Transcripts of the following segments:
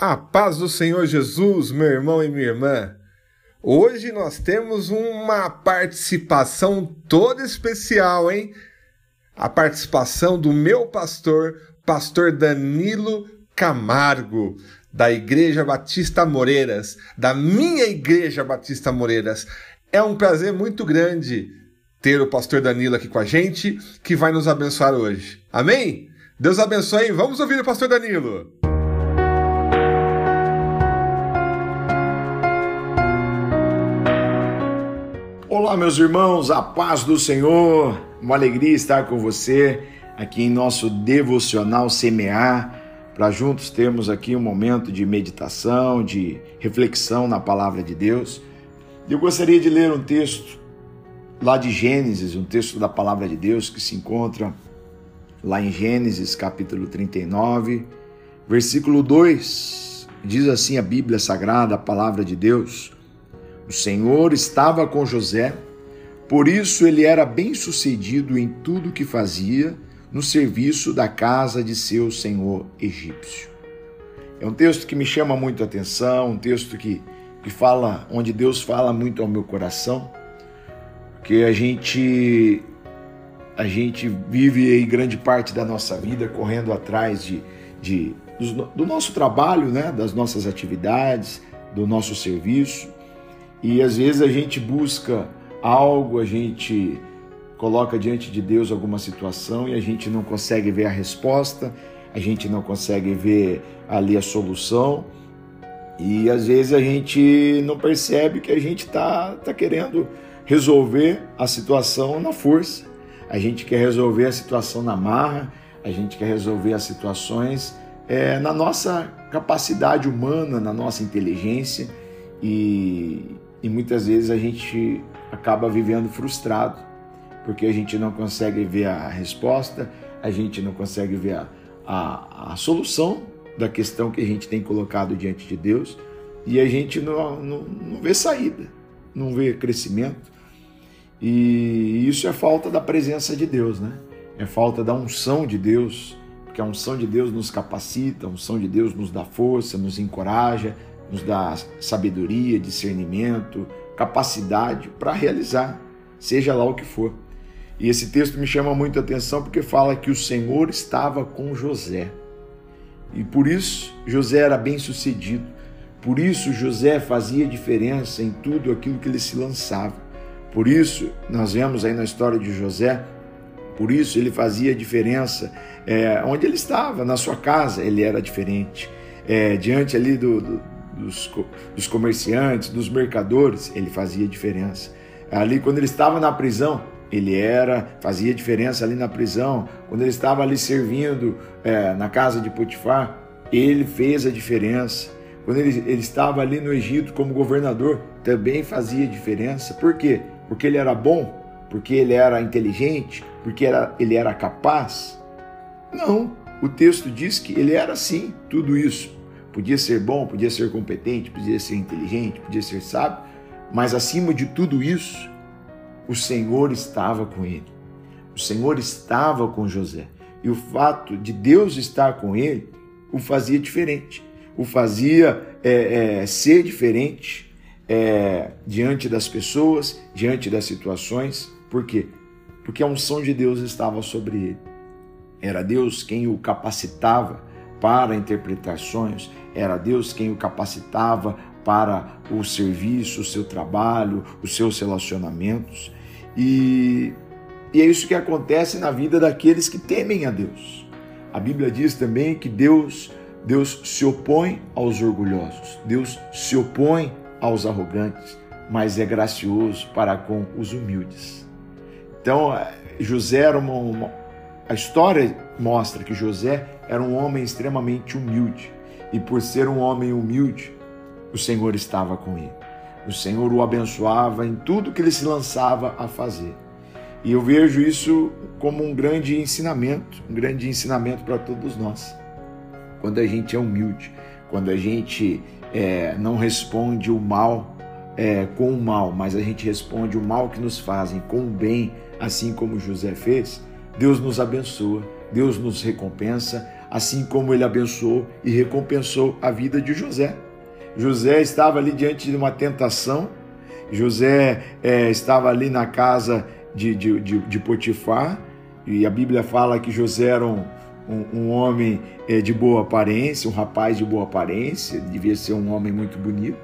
A paz do Senhor Jesus, meu irmão e minha irmã. Hoje nós temos uma participação toda especial, hein? A participação do meu pastor, pastor Danilo Camargo, da Igreja Batista Moreiras, da minha Igreja Batista Moreiras. É um prazer muito grande ter o pastor Danilo aqui com a gente, que vai nos abençoar hoje. Amém? Deus abençoe. Vamos ouvir o pastor Danilo. Olá, meus irmãos, a paz do Senhor. Uma alegria estar com você aqui em nosso devocional Semear, para juntos termos aqui um momento de meditação, de reflexão na palavra de Deus. Eu gostaria de ler um texto lá de Gênesis, um texto da palavra de Deus que se encontra lá em Gênesis capítulo 39, versículo 2. Diz assim a Bíblia Sagrada, a palavra de Deus. O Senhor estava com José, por isso ele era bem-sucedido em tudo que fazia no serviço da casa de seu senhor egípcio. É um texto que me chama muito a atenção, um texto que, que fala, onde Deus fala muito ao meu coração, porque a gente a gente vive aí grande parte da nossa vida correndo atrás de, de do, nosso trabalho, né, das nossas atividades, do nosso serviço. E às vezes a gente busca algo, a gente coloca diante de Deus alguma situação e a gente não consegue ver a resposta, a gente não consegue ver ali a solução. E às vezes a gente não percebe que a gente está tá querendo resolver a situação na força. A gente quer resolver a situação na marra, a gente quer resolver as situações é, na nossa capacidade humana, na nossa inteligência. E, e muitas vezes a gente acaba vivendo frustrado, porque a gente não consegue ver a resposta, a gente não consegue ver a, a, a solução da questão que a gente tem colocado diante de Deus e a gente não, não, não vê saída, não vê crescimento. E isso é falta da presença de Deus, né? É falta da unção de Deus, porque a unção de Deus nos capacita, a unção de Deus nos dá força, nos encoraja, nos dá sabedoria, discernimento, capacidade para realizar, seja lá o que for. E esse texto me chama muito a atenção porque fala que o Senhor estava com José. E por isso José era bem sucedido. Por isso José fazia diferença em tudo aquilo que ele se lançava. Por isso nós vemos aí na história de José, por isso ele fazia diferença é, onde ele estava, na sua casa ele era diferente. É, diante ali do, do dos, dos comerciantes, dos mercadores, ele fazia diferença. Ali, quando ele estava na prisão, ele era, fazia diferença ali na prisão. Quando ele estava ali servindo é, na casa de Potifar, ele fez a diferença. Quando ele, ele estava ali no Egito como governador, também fazia diferença. Por quê? Porque ele era bom? Porque ele era inteligente? Porque era, ele era capaz? Não. O texto diz que ele era sim tudo isso. Podia ser bom, podia ser competente, podia ser inteligente, podia ser sábio, mas acima de tudo isso, o Senhor estava com ele. O Senhor estava com José. E o fato de Deus estar com ele o fazia diferente, o fazia é, é, ser diferente é, diante das pessoas, diante das situações. Por quê? Porque a unção de Deus estava sobre ele. Era Deus quem o capacitava para interpretar sonhos, era Deus quem o capacitava para o serviço, o seu trabalho, os seus relacionamentos. E, e é isso que acontece na vida daqueles que temem a Deus. A Bíblia diz também que Deus, Deus se opõe aos orgulhosos, Deus se opõe aos arrogantes, mas é gracioso para com os humildes. Então, José era uma, uma a história mostra que José era um homem extremamente humilde e por ser um homem humilde, o Senhor estava com ele. O Senhor o abençoava em tudo que ele se lançava a fazer. E eu vejo isso como um grande ensinamento, um grande ensinamento para todos nós. Quando a gente é humilde, quando a gente é, não responde o mal é, com o mal, mas a gente responde o mal que nos fazem com o bem, assim como José fez, Deus nos abençoa, Deus nos recompensa, assim como ele abençoou e recompensou a vida de José. José estava ali diante de uma tentação, José é, estava ali na casa de, de, de, de, Potifar, e a Bíblia fala que José era um, um, um homem é, de boa aparência, um rapaz de boa aparência, devia ser um homem muito bonito.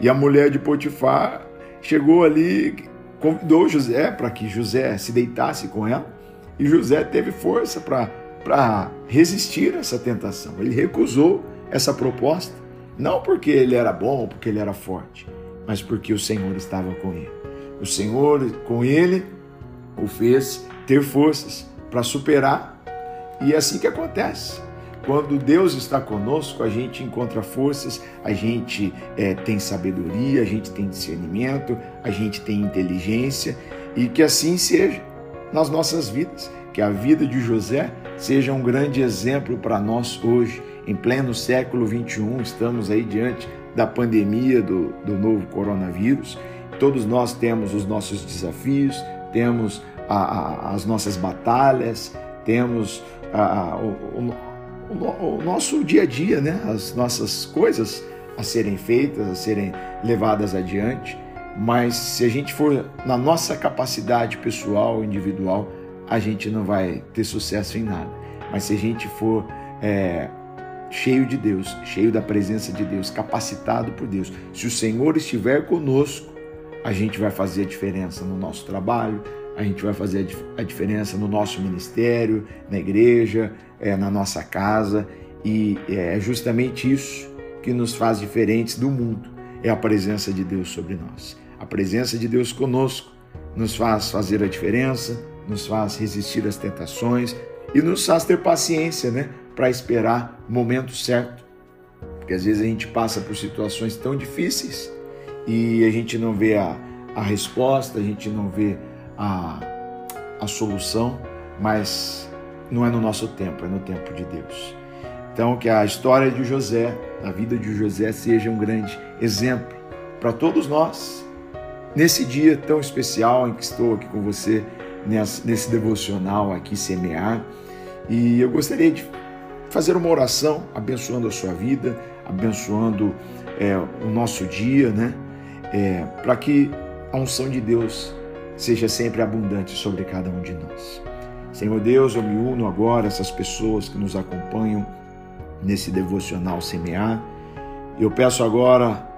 E a mulher de Potifar chegou ali, convidou José para que José se deitasse com ela, e José teve força para resistir a essa tentação. Ele recusou essa proposta, não porque ele era bom, porque ele era forte, mas porque o Senhor estava com ele. O Senhor com ele o fez ter forças para superar, e é assim que acontece. Quando Deus está conosco, a gente encontra forças, a gente é, tem sabedoria, a gente tem discernimento, a gente tem inteligência e que assim seja nas nossas vidas. Que a vida de José seja um grande exemplo para nós hoje, em pleno século 21. Estamos aí diante da pandemia do, do novo coronavírus. Todos nós temos os nossos desafios, temos a, a, as nossas batalhas, temos a, o, o, o nosso dia a dia, né? as nossas coisas a serem feitas, a serem levadas adiante. Mas se a gente for na nossa capacidade pessoal, individual, a gente não vai ter sucesso em nada. Mas se a gente for é, cheio de Deus, cheio da presença de Deus, capacitado por Deus, se o Senhor estiver conosco, a gente vai fazer a diferença no nosso trabalho, a gente vai fazer a diferença no nosso ministério, na igreja, é, na nossa casa, e é justamente isso que nos faz diferentes do mundo, é a presença de Deus sobre nós. A presença de Deus conosco nos faz fazer a diferença, nos faz resistir às tentações e nos faz ter paciência, né, para esperar o momento certo. Porque às vezes a gente passa por situações tão difíceis e a gente não vê a, a resposta, a gente não vê a, a solução, mas não é no nosso tempo, é no tempo de Deus. Então, que a história de José, a vida de José, seja um grande exemplo para todos nós, nesse dia tão especial em que estou aqui com você, nesse devocional aqui, semear. E eu gostaria de fazer uma oração abençoando a sua vida, abençoando é, o nosso dia, né? É, para que a unção de Deus seja sempre abundante sobre cada um de nós. Senhor Deus, eu me uno agora a essas pessoas que nos acompanham nesse devocional semear. Eu peço agora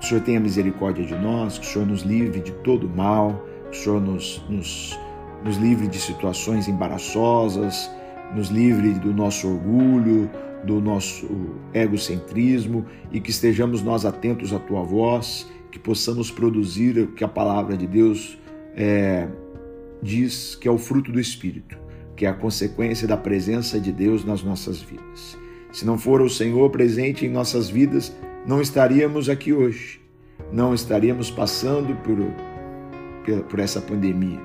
que o Senhor tenha misericórdia de nós, que o Senhor nos livre de todo mal, que o Senhor nos, nos, nos livre de situações embaraçosas, nos livre do nosso orgulho, do nosso egocentrismo e que estejamos nós atentos à tua voz, que possamos produzir o que a palavra de Deus é, diz que é o fruto do Espírito, que é a consequência da presença de Deus nas nossas vidas. Se não for o Senhor presente em nossas vidas, não estaríamos aqui hoje, não estaríamos passando por, por essa pandemia.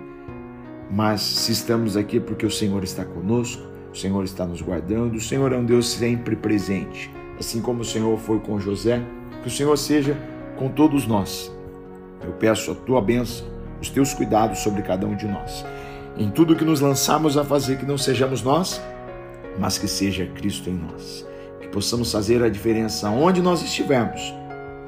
Mas se estamos aqui é porque o Senhor está conosco, o Senhor está nos guardando, o Senhor é um Deus sempre presente. Assim como o Senhor foi com José, que o Senhor seja com todos nós. Eu peço a tua bênção os teus cuidados sobre cada um de nós. Em tudo que nos lançamos a fazer, que não sejamos nós, mas que seja Cristo em nós. Que possamos fazer a diferença onde nós estivermos,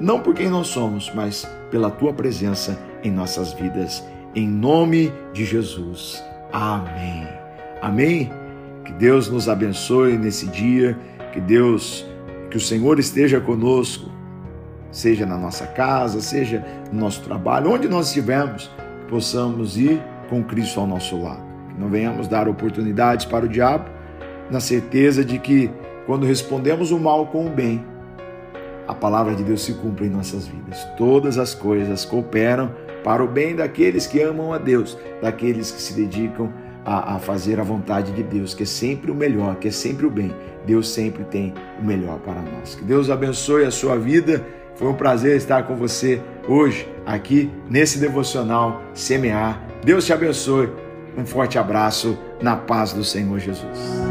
não por quem nós somos, mas pela tua presença em nossas vidas. Em nome de Jesus. Amém. Amém. Que Deus nos abençoe nesse dia, que Deus, que o Senhor esteja conosco seja na nossa casa, seja no nosso trabalho, onde nós estivermos, possamos ir com Cristo ao nosso lado. Que não venhamos dar oportunidades para o diabo, na certeza de que quando respondemos o mal com o bem, a palavra de Deus se cumpre em nossas vidas. Todas as coisas cooperam para o bem daqueles que amam a Deus, daqueles que se dedicam a, a, fazer a vontade de Deus, que é sempre o melhor, que é sempre o bem. Deus sempre tem o melhor para nós. Que Deus abençoe a sua vida foi um prazer estar com você hoje, aqui nesse devocional Semear. Deus te abençoe. Um forte abraço na paz do Senhor Jesus.